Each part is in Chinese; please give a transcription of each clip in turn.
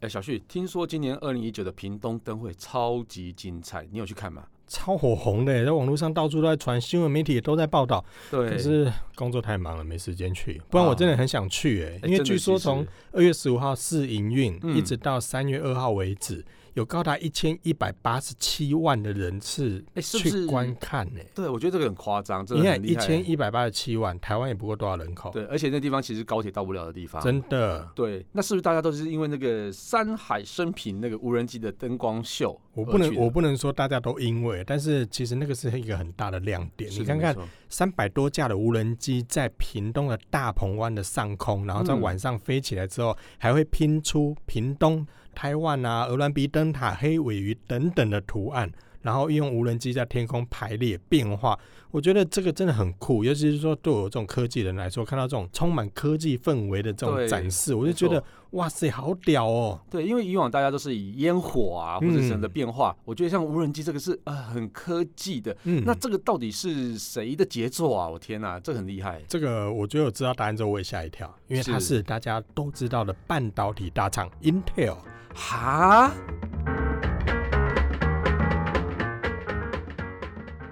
哎，小旭，听说今年二零一九的屏东灯会超级精彩，你有去看吗？超火红的，在网络上到处都在传，新闻媒体也都在报道。对，可是工作太忙了，没时间去。不然我真的很想去，哎，因为据说从二月十五号试营运，一直到三月二号为止。有高达一千一百八十七万的人次去观看呢、欸欸。对，我觉得这个很夸张。你看一千一百八十七万，台湾也不过多少人口？对，而且那地方其实高铁到不了的地方。真的。对，那是不是大家都是因为那个山海升平那个无人机的灯光秀？我不能，我不能说大家都因为，但是其实那个是一个很大的亮点。你看看，三百多架的无人机在屏东的大鹏湾的上空，然后在晚上飞起来之后，还会拼出屏东。台湾啊，鹅銮鼻灯塔、黑尾鱼等等的图案，然后用无人机在天空排列变化，我觉得这个真的很酷。尤其是说，对我这种科技人来说，看到这种充满科技氛围的这种展示，我就觉得哇塞，好屌哦！对，因为以往大家都是以烟火啊或者什么的变化，嗯、我觉得像无人机这个是呃很科技的。嗯，那这个到底是谁的杰作啊？我天哪，这很厉害！这个我觉得我知道答案之后，我也吓一跳，因为它是大家都知道的半导体大厂 Intel。哈！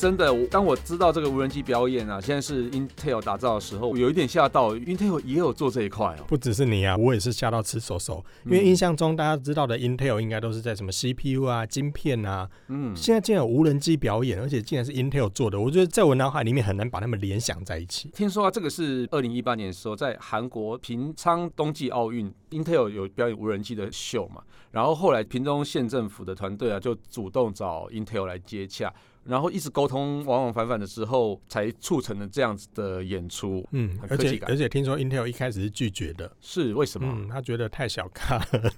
真的，当我知道这个无人机表演啊，现在是 Intel 打造的时候，我有一点吓到。Intel 也有做这一块哦，不只是你啊，我也是吓到吃手手。因为印象中大家知道的 Intel 应该都是在什么 CPU 啊、晶片啊，嗯，现在竟然有无人机表演，而且竟然是 Intel 做的，我觉得在我脑海里面很难把他们联想在一起。听说啊，这个是二零一八年的时候在韩国平昌冬季奥运，Intel 有表演无人机的秀嘛，然后后来屏东县政府的团队啊就主动找 Intel 来接洽。然后一直沟通往往返返的时候，才促成了这样子的演出。嗯，而且而且听说 Intel 一开始是拒绝的，是为什么？嗯，他觉得太小咖了，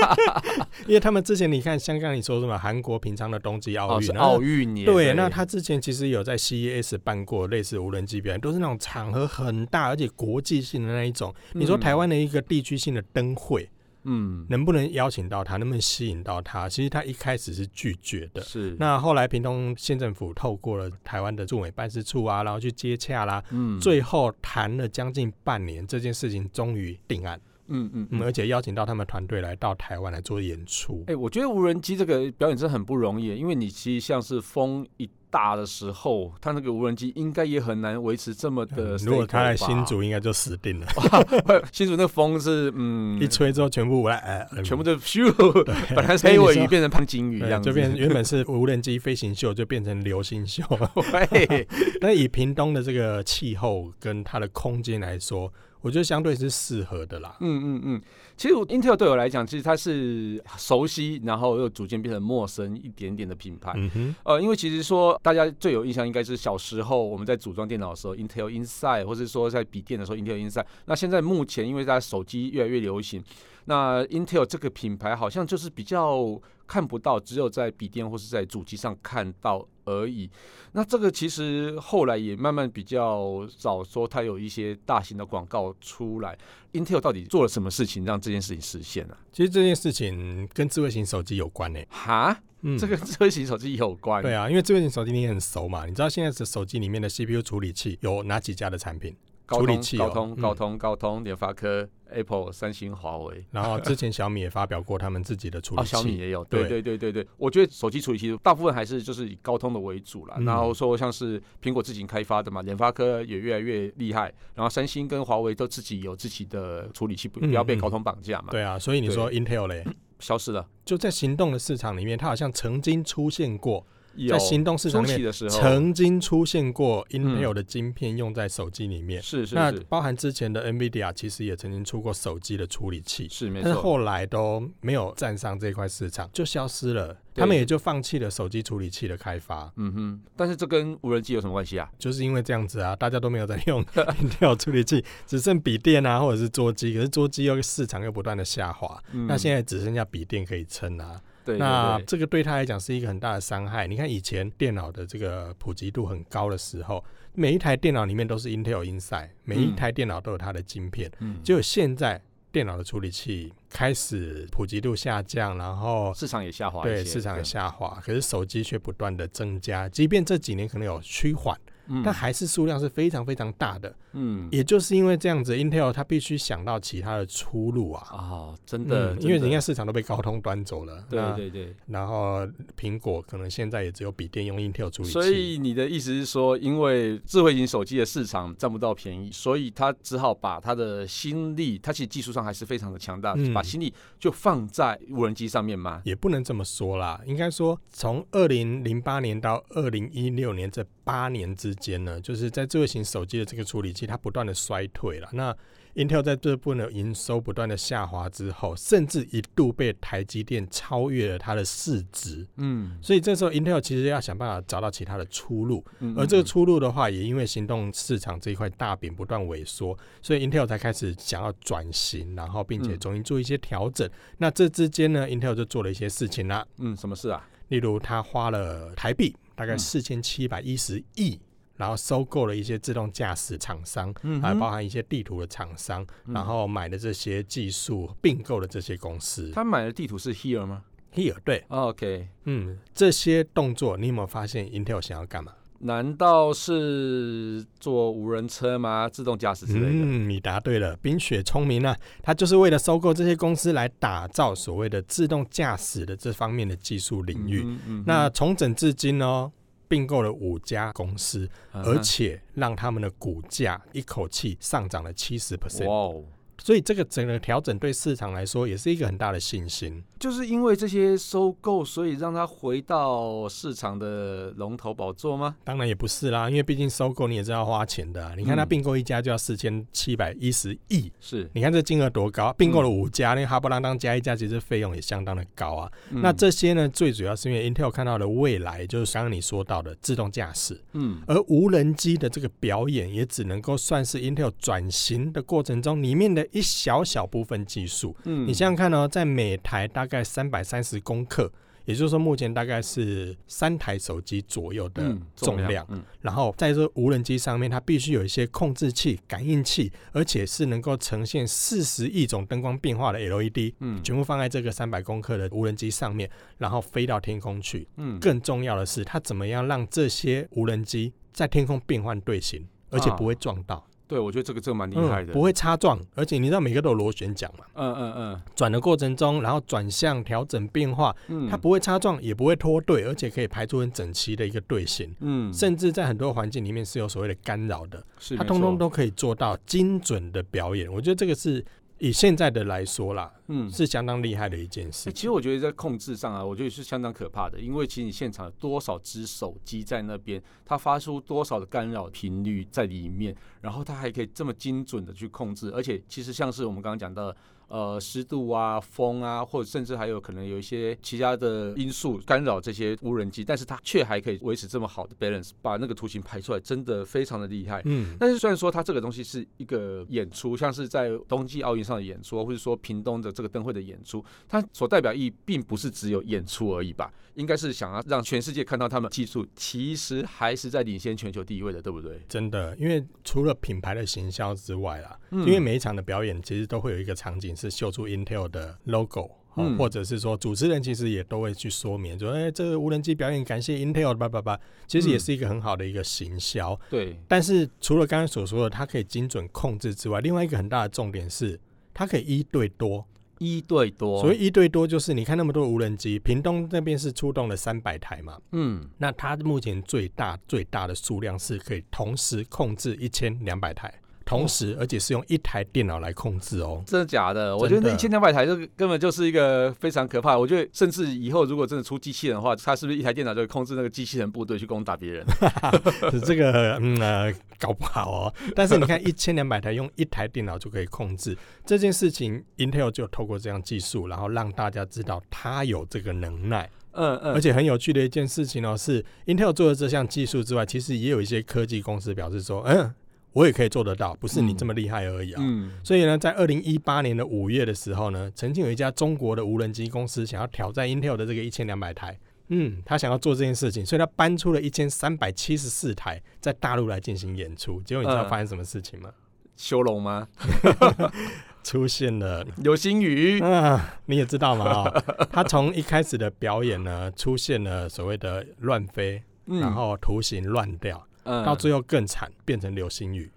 因为他们之前你看，像刚你说什么韩国平昌的冬季奥运，奥运年对，对，那他之前其实有在 CES 办过类似无人机表演，都是那种场合很大而且国际性的那一种。你说台湾的一个地区性的灯会。嗯，能不能邀请到他？能不能吸引到他？其实他一开始是拒绝的。是。那后来屏东县政府透过了台湾的驻美办事处啊，然后去接洽啦。嗯。最后谈了将近半年，这件事情终于定案。嗯嗯，嗯。而且邀请到他们团队来到台湾来做演出。哎、欸，我觉得无人机这个表演真的很不容易，因为你其实像是风一。大的时候，他那个无人机应该也很难维持这么的。如果他在新竹，应该就死定了。新竹那风是嗯，一吹之后全部来，呃，全部就咻，本来是黑尾鱼变成胖金鱼一样，就变原本是无人机飞行秀，就变成流星秀。对，那以屏东的这个气候跟它的空间来说。我觉得相对是适合的啦。嗯嗯嗯，其实 Intel 对我来讲，其实它是熟悉，然后又逐渐变成陌生一点点的品牌。嗯哼。呃，因为其实说大家最有印象应该是小时候我们在组装电脑的时候，Intel Inside，或是说在笔电的时候，Intel Inside。那现在目前因为大家手机越来越流行，那 Intel 这个品牌好像就是比较看不到，只有在笔电或是在主机上看到而已。那这个其实后来也慢慢比较少说，它有一些大型的广告出来。Intel 到底做了什么事情让这件事情实现呢、啊？其实这件事情跟智慧型手机有关呢、欸。哈，嗯，这个智慧型手机有关？对啊，因为智慧型手机你很熟嘛，你知道现在的手机里面的 CPU 处理器有哪几家的产品？处理器、哦、高通、高通、高通、联发科、Apple、三星、华为。然后之前小米也发表过他们自己的处理器，哦、小米也有。对对对对对，我觉得手机处理器大部分还是就是以高通的为主啦。嗯、然后说像是苹果自己开发的嘛，联发科也越来越厉害。然后三星跟华为都自己有自己的处理器，不不要被高通绑架嘛、嗯嗯。对啊，所以你说 Intel 嘞，消失了，就在行动的市场里面，它好像曾经出现过。在行动市场里面，曾经出现过 Intel 的晶片用在手机里面，嗯、是是是。那包含之前的 NVIDIA 其实也曾经出过手机的处理器，是没错。但是后来都没有站上这块市场，就消失了。他们也就放弃了手机处理器的开发。嗯哼。但是这跟无人机有什么关系啊？就是因为这样子啊，大家都没有在用 Intel 处理器，只剩笔电啊，或者是桌机。可是桌机又市场又不断的下滑，嗯、那现在只剩下笔电可以撑啊。对，那这个对他来讲是一个很大的伤害。你看以前电脑的这个普及度很高的时候，每一台电脑里面都是 Intel Inside，每一台电脑都有它的晶片。嗯，结果现在电脑的处理器开始普及度下降，然后市场也下滑，对，市场也下滑。可是手机却不断的增加，即便这几年可能有趋缓。嗯、但还是数量是非常非常大的，嗯，也就是因为这样子，Intel 它必须想到其他的出路啊，哦，真的，嗯、因为人家市场都被高通端走了，对对对，然后苹果可能现在也只有笔电用 Intel 处理器，所以你的意思是说，因为智慧型手机的市场占不到便宜，所以他只好把他的心力，他其实技术上还是非常的强大，嗯、把心力就放在无人机上面嘛，也不能这么说啦，应该说从二零零八年到二零一六年这八年之间呢，就是在智慧型手机的这个处理器，它不断的衰退了。那 Intel 在这部分的营收不断的下滑之后，甚至一度被台积电超越了它的市值。嗯，所以这时候 Intel 其实要想办法找到其他的出路。嗯嗯嗯，而这个出路的话，也因为行动市场这一块大饼不断萎缩，所以 Intel 才开始想要转型，然后并且重新做一些调整。嗯、那这之间呢，Intel 就做了一些事情啦。嗯，什么事啊？例如，他花了台币大概四千七百一十亿。然后收购了一些自动驾驶厂商，还、嗯、包含一些地图的厂商，嗯、然后买的这些技术，并购的这些公司。他买的地图是 Here 吗？Here 对、oh,，OK，嗯，这些动作你有没有发现 Intel 想要干嘛？难道是做无人车吗？自动驾驶之类的？嗯，你答对了，冰雪聪明啊，他就是为了收购这些公司来打造所谓的自动驾驶的这方面的技术领域。嗯嗯、那重整至今哦。并购了五家公司，而且让他们的股价一口气上涨了七十 percent。哇所以这个整个调整对市场来说也是一个很大的信心。就是因为这些收购，所以让它回到市场的龙头宝座吗？当然也不是啦，因为毕竟收购你也知道要花钱的、啊。你看它并购一家就要四千七百一十亿，是、嗯、你看这金额多高？并购了五家，那个哈不啷当加一家，其实费用也相当的高啊。嗯、那这些呢，最主要是因为 Intel 看到的未来，就是刚刚你说到的自动驾驶。嗯，而无人机的这个表演，也只能够算是 Intel 转型的过程中里面的。一小小部分技术，嗯，你想想看哦，在每台大概三百三十公克，也就是说目前大概是三台手机左右的重量，嗯，重量，嗯，然后在这无人机上面，它必须有一些控制器、感应器，而且是能够呈现四十亿种灯光变化的 LED，嗯，全部放在这个三百公克的无人机上面，然后飞到天空去，嗯，更重要的是，它怎么样让这些无人机在天空变换队形，而且不会撞到。啊对，我觉得这个这个蛮厉害的，嗯，不会擦撞，而且你知道每个都有螺旋桨嘛？嗯嗯嗯，转的过程中，然后转向调整变化，嗯，它不会擦撞，也不会脱队，而且可以排出很整齐的一个队形，嗯，甚至在很多环境里面是有所谓的干扰的，是它通通都可以做到精准的表演。我觉得这个是。以现在的来说啦，嗯，是相当厉害的一件事，欸。其实我觉得在控制上啊，我觉得是相当可怕的，因为其实你现场有多少只手机在那边，它发出多少的干扰频率在里面，然后它还可以这么精准的去控制，而且其实像是我们刚刚讲到的。呃，湿度啊，风啊，或者甚至还有可能有一些其他的因素干扰这些无人机，但是它却还可以维持这么好的 balance，把那个图形排出来，真的非常的厉害。嗯，但是虽然说它这个东西是一个演出，像是在冬季奥运上的演出，或者说屏东的这个灯会的演出，它所代表意义并不是只有演出而已吧？应该是想要让全世界看到他们技术其实还是在领先全球第一位的，对不对？真的，因为除了品牌的行销之外啦，嗯，因为每一场的表演其实都会有一个场景。是秀出 Intel 的 logo，嗯，或者是说主持人其实也都会去说明，说哎，这个无人机表演感谢 Intel 叭叭叭，其实也是一个很好的一个行销。对。但是除了刚刚所说的它可以精准控制之外，另外一个很大的重点是它可以一对多，一对多。所谓一对多，就是你看那么多无人机，屏东那边是出动了三百台嘛，嗯，那它目前最大最大的数量是可以同时控制一千两百台。同时，而且是用一台电脑来控制哦。真的假的？我觉得那一千两百台，这根本就是一个非常可怕。我觉得，甚至以后如果真的出机器人的话，它是不是一台电脑就可以控制那个机器人部队去攻打别人？这个嗯呃，搞不好哦。但是你看，一千两百台用一台电脑就可以控制这件事情，Intel 就透过这样技术，然后让大家知道它有这个能耐。嗯嗯。而且很有趣的一件事情哦，是 Intel 做的这项技术之外，其实也有一些科技公司表示说，嗯。我也可以做得到，不是你这么厉害而已啊。嗯，所以呢，在二零一八年的五月的时候呢，曾经有一家中国的无人机公司想要挑战 Intel 的这个一千两百台，嗯，他想要做这件事情，所以他搬出了一千三百七十四台在大陆来进行演出。结果你知道发生什么事情吗？修龙吗？出现了流星雨啊！你也知道嘛、哦？他从一开始的表演呢，出现了所谓的乱飞，嗯、然后图形乱掉。嗯，到最后更惨，变成流星雨。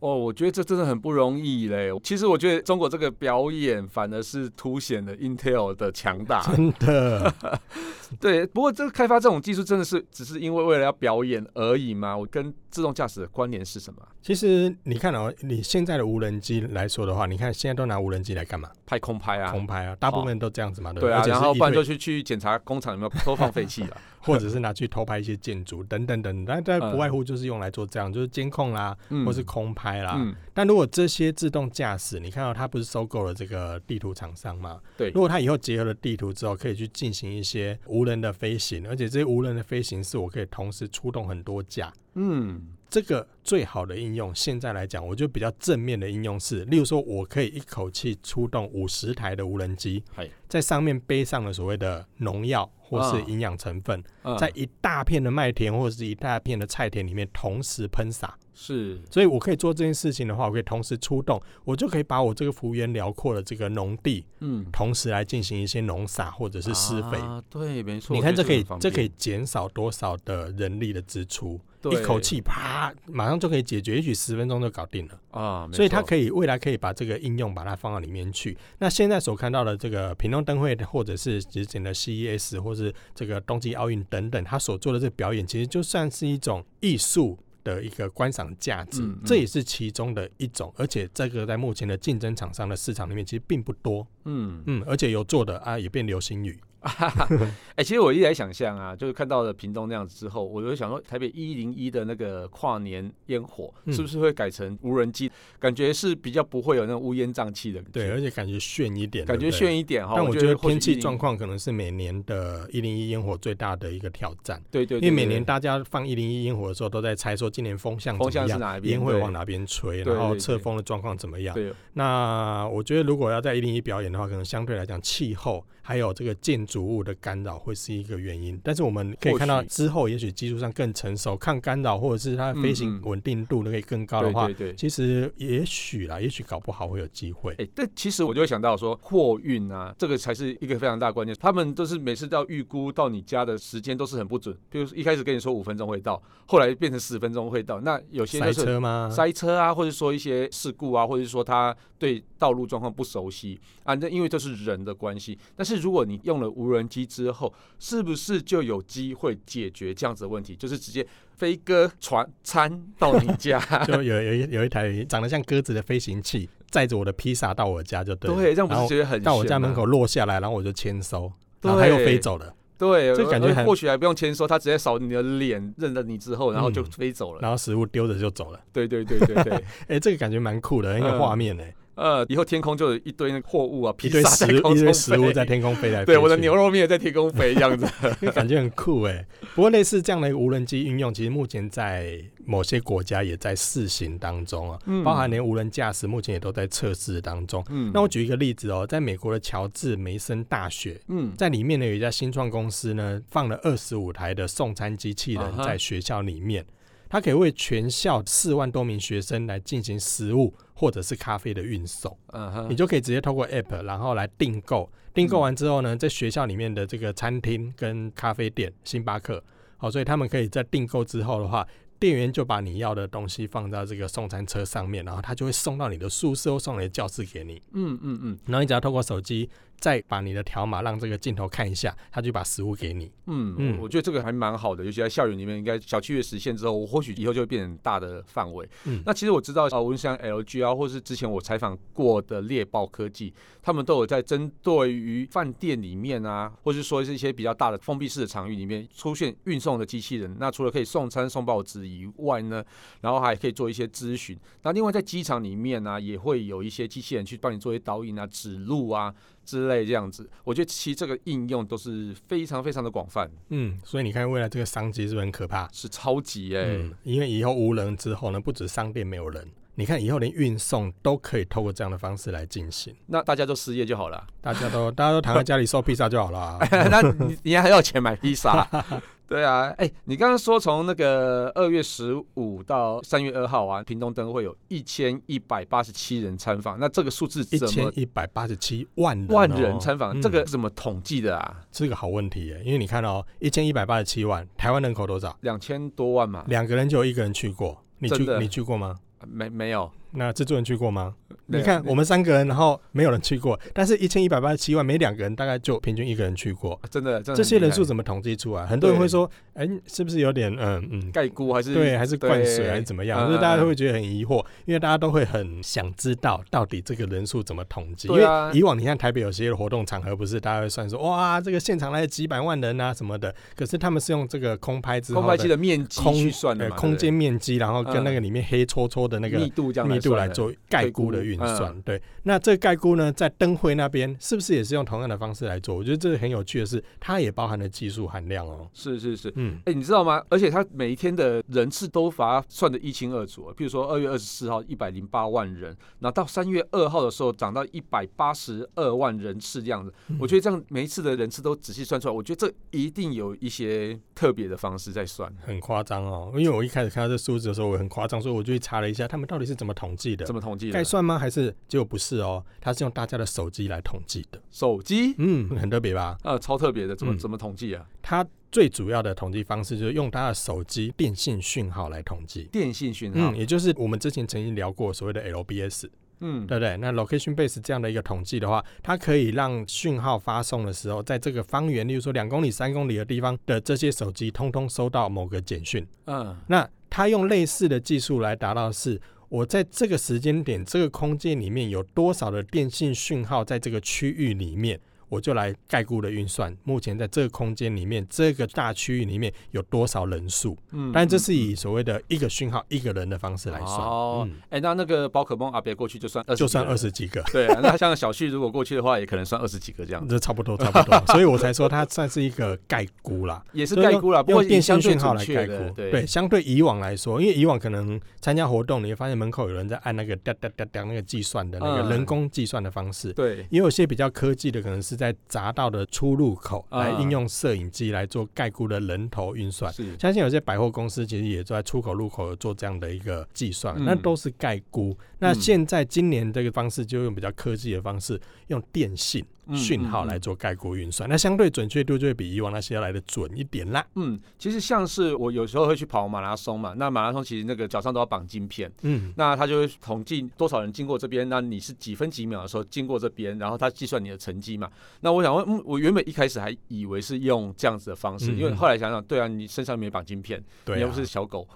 哦，我觉得这真的很不容易嘞。其实我觉得中国这个表演反而是凸显了 Intel 的强大。真的，对。不过这个开发这种技术真的是只是因为为了要表演而已吗？我跟自动驾驶的关联是什么？其实你看哦，你现在的无人机来说的话，你看现在都拿无人机来干嘛？拍空拍啊，空拍啊，大部分都这样子嘛，对啊，然后不然就去去检查工厂有没有偷放废气了。或者是拿去偷拍一些建筑等等等，但但不外乎就是用来做这样，就是监控啦，嗯、或是空拍啦。嗯、但如果这些自动驾驶，你看到它不是收购了这个地图厂商吗？对。如果它以后结合了地图之后，可以去进行一些无人的飞行，而且这些无人的飞行是我可以同时出动很多架。嗯。这个最好的应用，现在来讲，我就比较正面的应用是，例如说，我可以一口气出动五十台的无人机，在上面背上了所谓的农药或是营养成分，在一大片的麦田或者是一大片的菜田里面同时喷洒。是，所以我可以做这件事情的话，我可以同时出动，我就可以把我这个幅员辽阔的这个农地，嗯，同时来进行一些农撒或者是施肥。啊，对，没错。你看这可以，这可以减少多少的人力的支出？对，一口气啪，马上就可以解决，也许十分钟就搞定了啊。所以它可以未来可以把这个应用把它放到里面去。那现在所看到的这个屏东灯会，或者是之前的 CES，或是这个冬季奥运等等，它所做的这个表演，其实就算是一种艺术的一个观赏价值，嗯嗯，这也是其中的一种。而且这个在目前的竞争厂商的市场里面，其实并不多。嗯嗯，而且有做的啊，也变流星雨。哎、欸，其实我一直在想象啊，就是看到了屏东那样子之后，我就想说，台北一零一的那个跨年烟火，是不是会改成无人机？嗯、感觉是比较不会有那种乌烟瘴气的。对，而且感觉炫一点，感觉炫一点哈。但我觉得天气状况可能是每年的一零一烟火最大的一个挑战。对对，对，因为每年大家放一零一烟火的时候，都在猜说今年风向怎么样，风向是哪边，烟会往哪边吹，然后侧风的状况怎么样。对，那我觉得如果要在一零一表演的话，可能相对来讲气候还有这个建筑物的干扰。会是一个原因，但是我们可以看到之后，也许技术上更成熟，抗干扰或者是它飞行稳定度都可以更高的话，对对对，其实也许啦，也许搞不好会有机会。哎，但其实我就会想到说，货运啊，这个才是一个非常大的关键。他们都是每次都要预估到你家的时间都是很不准，比如一开始跟你说五分钟会到，后来变成十分钟会到。那有些塞车吗？塞车啊，或者说一些事故啊，或者说他对道路状况不熟悉啊，那因为这是人的关系。但是如果你用了无人机之后，是不是就有机会解决这样子的问题？就是直接飞鸽传餐到你家，就有有一有一台长得像鸽子的飞行器，载着我的披萨到我家就对了。对，这样不是觉得很到我家门口落下来，然后我就签收，然后他又飞走了。对，就感觉或许还不用签收，他直接扫你的脸，认了你之后，然后就飞走了，然后食物丢着就走了。对对对对对，哎，这个感觉蛮酷的，那个画面呢。呃，以后天空就有一堆那个货物啊，一堆食一堆食物在天空飞来。对，我的牛肉面也在天空飞，这样子，感觉很酷哎。不过类似这样的无人机运用，其实目前在某些国家也在试行当中啊，嗯、包含连无人驾驶目前也都在测试当中。嗯，那我举一个例子哦，在美国的乔治梅森大学，嗯，在里面呢有一家新创公司呢，放了二十五台的送餐机器人在学校里面。啊它可以为全校四万多名学生来进行食物或者是咖啡的运送，嗯哼，你就可以直接透过 App，然后来订购。订购完之后呢，在学校里面的这个餐厅跟咖啡店，星巴克，好，所以他们可以在订购之后的话，店员就把你要的东西放到这个送餐车上面，然后他就会送到你的宿舍或送你的教室给你。嗯嗯嗯，然后你只要透过手机。再把你的条码让这个镜头看一下，他就把食物给你。嗯嗯，我觉得这个还蛮好的，尤其在校园里面，应该小区域实现之后，我或许以后就会变成大的范围。嗯，那其实我知道啊，无论像 LG 啊，或是之前我采访过的猎豹科技，他们都有在针对于饭店里面啊，或是说是一些比较大的封闭式的场域里面出现运送的机器人。那除了可以送餐送报纸以外呢，然后还可以做一些咨询。那另外在机场里面呢、啊，也会有一些机器人去帮你做一些导引啊、指路啊。之类这样子。我觉得其实这个应用都是非常非常的广泛。嗯，所以你看未来这个商机是不是很可怕？是超级哎、欸嗯，因为以后无人之后呢，不止商店没有人。你看，以后连运送都可以透过这样的方式来进行，那大家都失业就好了，大家都大家都躺在家里收披萨就好了。那你你还要钱买披萨？对啊，哎、欸，你刚刚说从那个二月十五到三月二号啊，屏东灯会有一千一百八十七人参访，那这个数字一千一百八十七万万人参访、嗯，这个怎么统计的啊？这个好问题耶，因为你看哦，一千一百八十七万，台湾人口多少？两千多万嘛，两个人就有一个人去过，你去你去过吗？没没有。那制作人去过吗？你看我们三个人，然后没有人去过，但是一千一百八十七万，每两个人大概就平均一个人去过，真的，真的这些人数怎么统计出来？很多人会说，哎、欸，是不是有点嗯嗯概估还是对，还是灌水还是怎么样？就是大家都会觉得很疑惑，因为大家都会很想知道到底这个人数怎么统计。因为以往你看台北有些活动场合，不是大家会算说，哇，这个现场来了几百万人啊什么的，可是他们是用这个空拍之后空拍机的面积去算的，空间面积，然后跟那个里面黑搓搓的那个密度这样密度来做概估的运算。对，那这个概估呢，在灯会那边是不是也是用同样的方式来做？我觉得这个很有趣的是，它也包含了技术含量哦。是是是，嗯，哎、欸，你知道吗？而且它每一天的人次都把它算的一清二楚。譬如说二月二十四号一百零八万人，然后到三月二号的时候涨到一百八十二万人次这样子。我觉得这样每一次的人次都仔细算出来，我觉得这一定有一些特别的方式在算。很夸张哦，因为我一开始看到这数字的时候，我很夸张，所以我就去查了一下，他们到底是怎么统计的？怎么统计的？概算吗？还是？结果不是哦，它是用大家的手机来统计的。手机，嗯，很特别吧？呃，超特别的，怎么、嗯、怎么统计啊？它最主要的统计方式就是用它的手机电信讯号来统计。电信讯号，嗯，也就是我们之前曾经聊过所谓的 LBS，嗯，对不对？那 Location Base 这样的一个统计的话，它可以让讯号发送的时候，在这个方圆，例如说两公里、三公里的地方的这些手机，通通收到某个简讯。嗯，那它用类似的技术来达到是。我在这个时间点、这个空间里面有多少的电信讯号在这个区域里面？我就来概估的运算，目前在这个空间里面，这个大区域里面有多少人数？嗯，但这是以所谓的一个讯号一个人的方式来算。哦，哎、嗯欸，那那个宝可梦阿别过去就算就算二十几个。对、啊，那像小旭如果过去的话，也可能算二十几个这样。这差不多，差不多。所以我才说它算是一个概估啦，也是概估啦，不过电信讯号来概估。对，对，相对以往来说，因为以往可能参加活动，你会发现门口有人在按那个哒哒哒哒那个计算的那个人工计算的方式。嗯、对，也有些比较科技的，可能是在匝道的。出入口来应用摄影机来做概估的人头运算，是相信有些百货公司其实也在出口入口有做这样的一个计算，那都是概估。那现在今年这个方式就用比较科技的方式，用电信。讯号来做概括运算，那相对准确度就会比以往那些要来的准一点啦。嗯，其实像是我有时候会去跑马拉松嘛，那马拉松其实那个脚上都要绑晶片，嗯，那他就会统计多少人经过这边，那你是几分几秒的时候经过这边，然后他计算你的成绩嘛。那我想问，嗯，我原本一开始还以为是用这样子的方式，因为后来想想，对啊，你身上没绑晶片，对，你又不是小狗。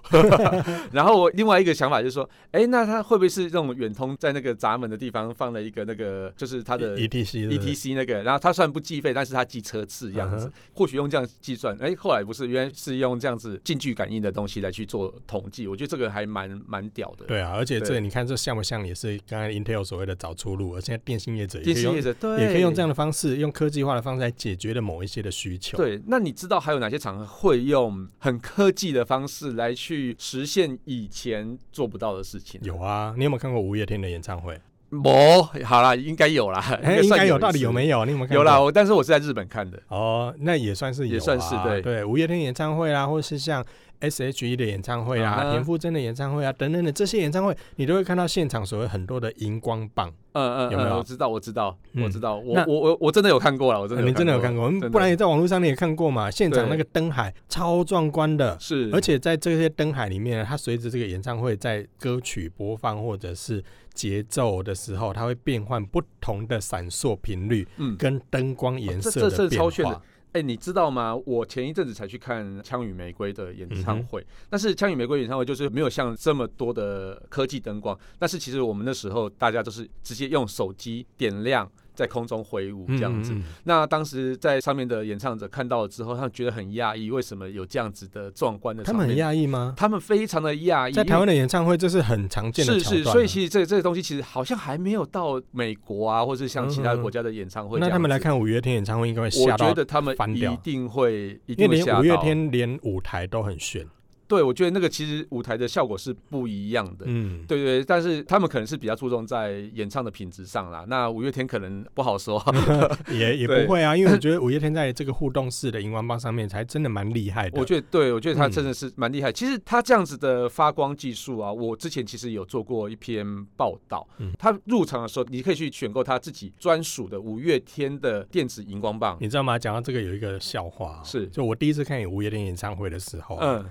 然后我另外一个想法就是说，哎，那他会不会是这种远通在那个闸门的地方放了一个那个，就是他的 ETC ETC。那个，然后他算不计费，但是他计车次这样子，uh -huh. 或许用这样计算，哎，后来不是，原来是用这样子近距感应的东西来去做统计，我觉得这个还蛮蛮屌的。对啊，而且这你看这像不像也是刚才 Intel 所谓的找出路，而现在电信业者也可以用，也可以用这样的方式，用科技化的方式来解决的某一些的需求。对，那你知道还有哪些厂会用很科技的方式来去实现以前做不到的事情？有啊，你有没有看过五月天的演唱会？没，好啦，应该有啦，欸、应该有，到底有没有？你有没有看？有啦，我但是我是在日本看的。哦，那也算是有，也算是对对。五月天演唱会啦，或是像 S.H.E 的演唱会啊，田馥甄的演唱会啊，等等的这些演唱会，你都会看到现场所谓很多的荧光棒。嗯嗯，有没有？我知道，我知道，我知道。我我我我真的有看过了，我真的。你真的有看过？不然也在网络上你也看过嘛？现场那个灯海超壮观的，是。而且在这些灯海里面，它随着这个演唱会在歌曲播放或者是节奏的时候，它会变换不同的闪烁频率，嗯，跟灯光颜色的变化。哎、欸，你知道吗？我前一阵子才去看《枪与玫瑰》的演唱会，嗯、但是《枪与玫瑰》演唱会就是没有像这么多的科技灯光，但是其实我们那时候大家都是直接用手机点亮。在空中挥舞这样子。嗯嗯嗯，那当时在上面的演唱者看到了之后，他们觉得很讶异，为什么有这样子的壮观的？他们很讶异吗？他们非常的讶异。在台湾的演唱会，这是很常见的。是是，所以其实这这个东西其实好像还没有到美国啊，或是像其他国家的演唱会。那他们来看五月天演唱会，应该会吓到。我觉得他们一定会，一定会，因为连五月天连舞台都很炫。对，我觉得那个其实舞台的效果是不一样的，嗯，对对，但是他们可能是比较注重在演唱的品质上啦。那五月天可能不好说，也也不会啊，因为我 觉得五月天在这个互动式的荧光棒上面才真的蛮厉害的。我觉得，对，我觉得他真的是蛮厉害。嗯、其实他这样子的发光技术啊，我之前其实有做过一篇报道。嗯，他入场的时候，你可以去选购他自己专属的五月天的电子荧光棒。你知道吗？讲到这个有一个笑话，是就我第一次看五月天演唱会的时候，嗯。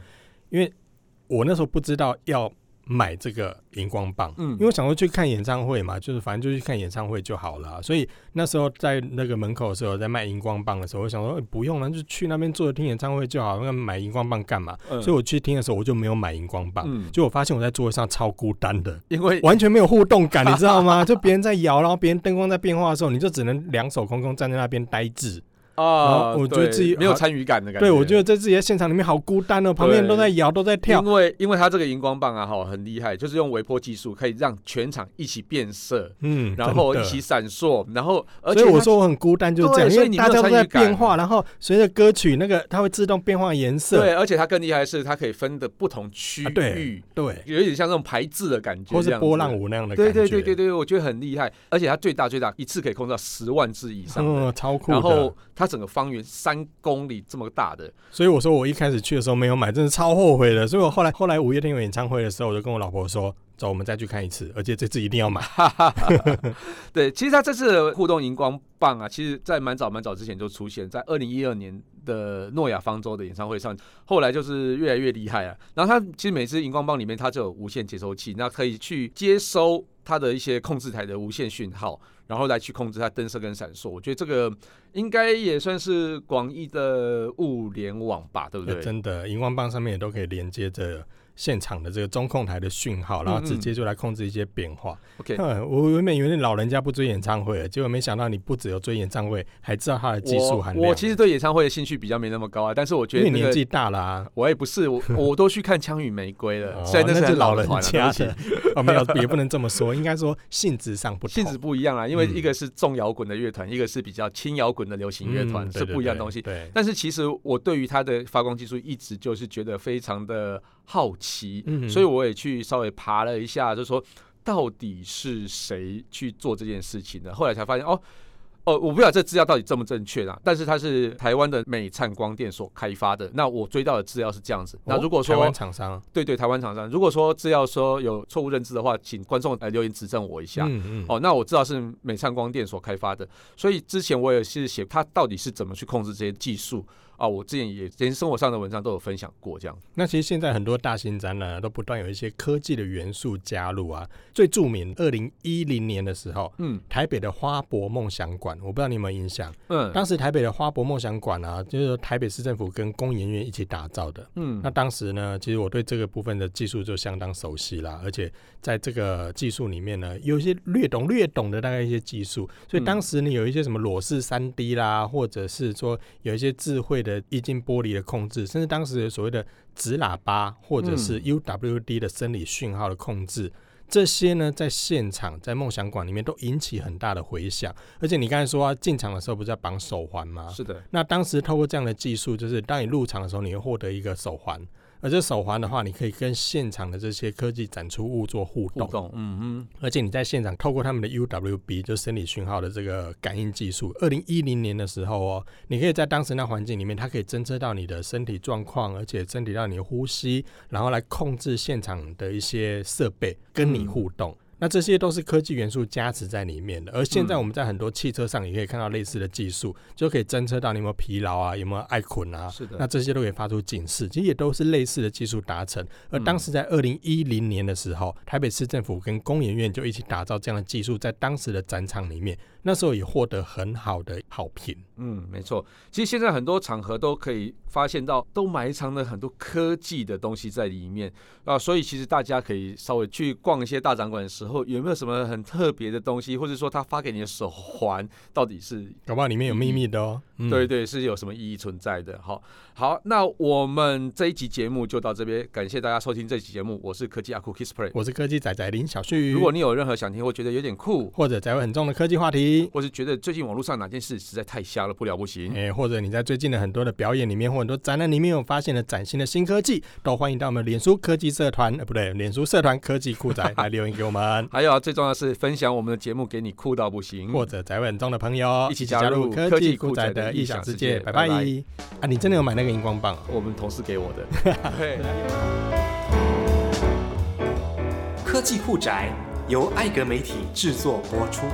因为我那时候不知道要买这个荧光棒，嗯，因为我想说去看演唱会嘛，就是反正就去看演唱会就好了。所以那时候在那个门口的时候，在卖荧光棒的时候，我想说、欸、不用了，就去那边坐着听演唱会就好。那买荧光棒干嘛？嗯、所以我去听的时候，我就没有买荧光棒。嗯，就我发现我在座位上超孤单的，因为完全没有互动感，你知道吗？就别人在摇，然后别人灯光在变化的时候，你就只能两手空空站在那边呆滞。啊，我觉得自己没有参与感的感觉。对，我觉得在自己在现场里面好孤单哦，旁边都在摇，都在跳。因为，因为它这个荧光棒啊，哈，很厉害，就是用微波技术可以让全场一起变色，嗯，然后一起闪烁，然后，而且我说我很孤单，就是这样，因为大家都在变化，然后随着歌曲那个它会自动变换颜色。对，而且它更厉害的是，它可以分的不同区域，对，有一点像那种排字的感觉，或是波浪舞那样的感觉。对对对对对，我觉得很厉害，而且它最大最大一次可以控制到十万字以上，嗯，超酷。然后它整个方圆。三公里这么大的，所以我说我一开始去的时候没有买，真的超后悔的。所以我后来后来五月天有演唱会的时候，我就跟我老婆说：“走，我们再去看一次，而且这次一定要买。”对，其实他这次的互动荧光棒啊，其实在蛮早蛮早之前就出现在二零一二年的诺亚方舟的演唱会上，后来就是越来越厉害啊。然后他其实每次荧光棒里面它就有无线接收器，那可以去接收它的一些控制台的无线讯号。然后来去控制它灯色跟闪烁，我觉得这个应该也算是广义的物联网吧，对不对？真的，荧光棒上面也都可以连接着。现场的这个中控台的讯号，然后直接就来控制一些变化。OK，我原本以为老人家不追演唱会，结果没想到你不只有追演唱会，还知道他的技术含量。我其实对演唱会的兴趣比较没那么高啊，但是我觉得、那个、年纪大了啊，我也不是，我我都去看枪与玫瑰了。虽然那是老人家的，哦，没有，也不能这么说，应该说性质上不同，性质不一样啊。因为一个是重摇滚的乐团，一个是比较轻摇滚的流行乐团，是不一样的东西。对，但是其实我对于他的发光技术一直就是觉得非常的好奇，嗯，所以。我也去稍微爬了一下，就说到底是谁去做这件事情的？后来才发现，哦哦，我不知道这资料到底正不正确啊。但是它是台湾的美灿光电所开发的。那我追到的资料是这样子。那如果说台湾厂商，对对，台湾厂商，如果说资料说有错误认知的话，请观众来留言指正我一下。嗯嗯。哦，那我知道是美灿光电所开发的，所以之前我也是写它到底是怎么去控制这些技术。啊，我之前也连生活上的文章都有分享过，这样。那其实现在很多大型展览都不断有一些科技的元素加入啊。最著名，二零一零年的时候，嗯，台北的花博梦想馆，我不知道你有没有印象？嗯，当时台北的花博梦想馆啊，就是台北市政府跟工研院一起打造的。嗯，那当时呢，其实我对这个部分的技术就相当熟悉啦，而且在这个技术里面呢，有一些略懂略懂的大概一些技术，所以当时呢，有一些什么裸视三 D 啦，或者是说有一些智慧的液晶玻璃的控制，甚至当时所谓的直喇叭或者是 UWD 的生理讯号的控制，嗯、这些呢，在现场在梦想馆里面都引起很大的回响。而且你刚才说进场的时候不是要绑手环吗？是的。那当时透过这样的技术，就是当你入场的时候，你会获得一个手环。而这手环的话，你可以跟现场的这些科技展出物做互动，互动，嗯嗯，而且你在现场透过他们的 UWB，就生理讯号的这个感应技术，二零一零年的时候哦，你可以在当时那环境里面，它可以侦测到你的身体状况，而且侦测到你的呼吸，然后来控制现场的一些设备，跟你互动。嗯那这些都是科技元素加持在里面的，而现在我们在很多汽车上也可以看到类似的技术，就可以侦测到你有没有疲劳啊，有没有爱困啊，是的，那这些都可以发出警示，其实也都是类似的技术达成。而当时在二零一零年的时候，台北市政府跟工研院就一起打造这样的技术，在当时的展场里面，那时候也获得很好的好评。嗯，没错，其实现在很多场合都可以发现到都埋藏了很多科技的东西在里面啊，所以其实大家可以稍微去逛一些大展馆的时候，有没有什么很特别的东西，或者说他发给你的手环到底是搞不好里面有秘密的哦？嗯、对对，是有什么意义存在的？好，好，那我们这一集节目就到这边，感谢大家收听这期节目，我是科技阿酷 Kissplay，我是科技仔仔林小旭。如果你有任何想听或觉得有点酷，或者在乎很重的科技话题，或是觉得最近网络上哪件事实在太瞎了，不了不行，哎，或者你在最近的很多的表演里面或很多展览里面有发现了崭新的新科技，都欢迎到我们脸书科技社团，呃，不对，脸书社团科技酷宅来留言给我们。还有啊，最重要的是分享我们的节目给你酷到不行，或者宅稳中的朋友一起加入科技酷宅的异想世界。拜拜！啊，你真的有买那个荧光棒啊？我们同事给我的。科技酷宅由艾格媒体制作播出。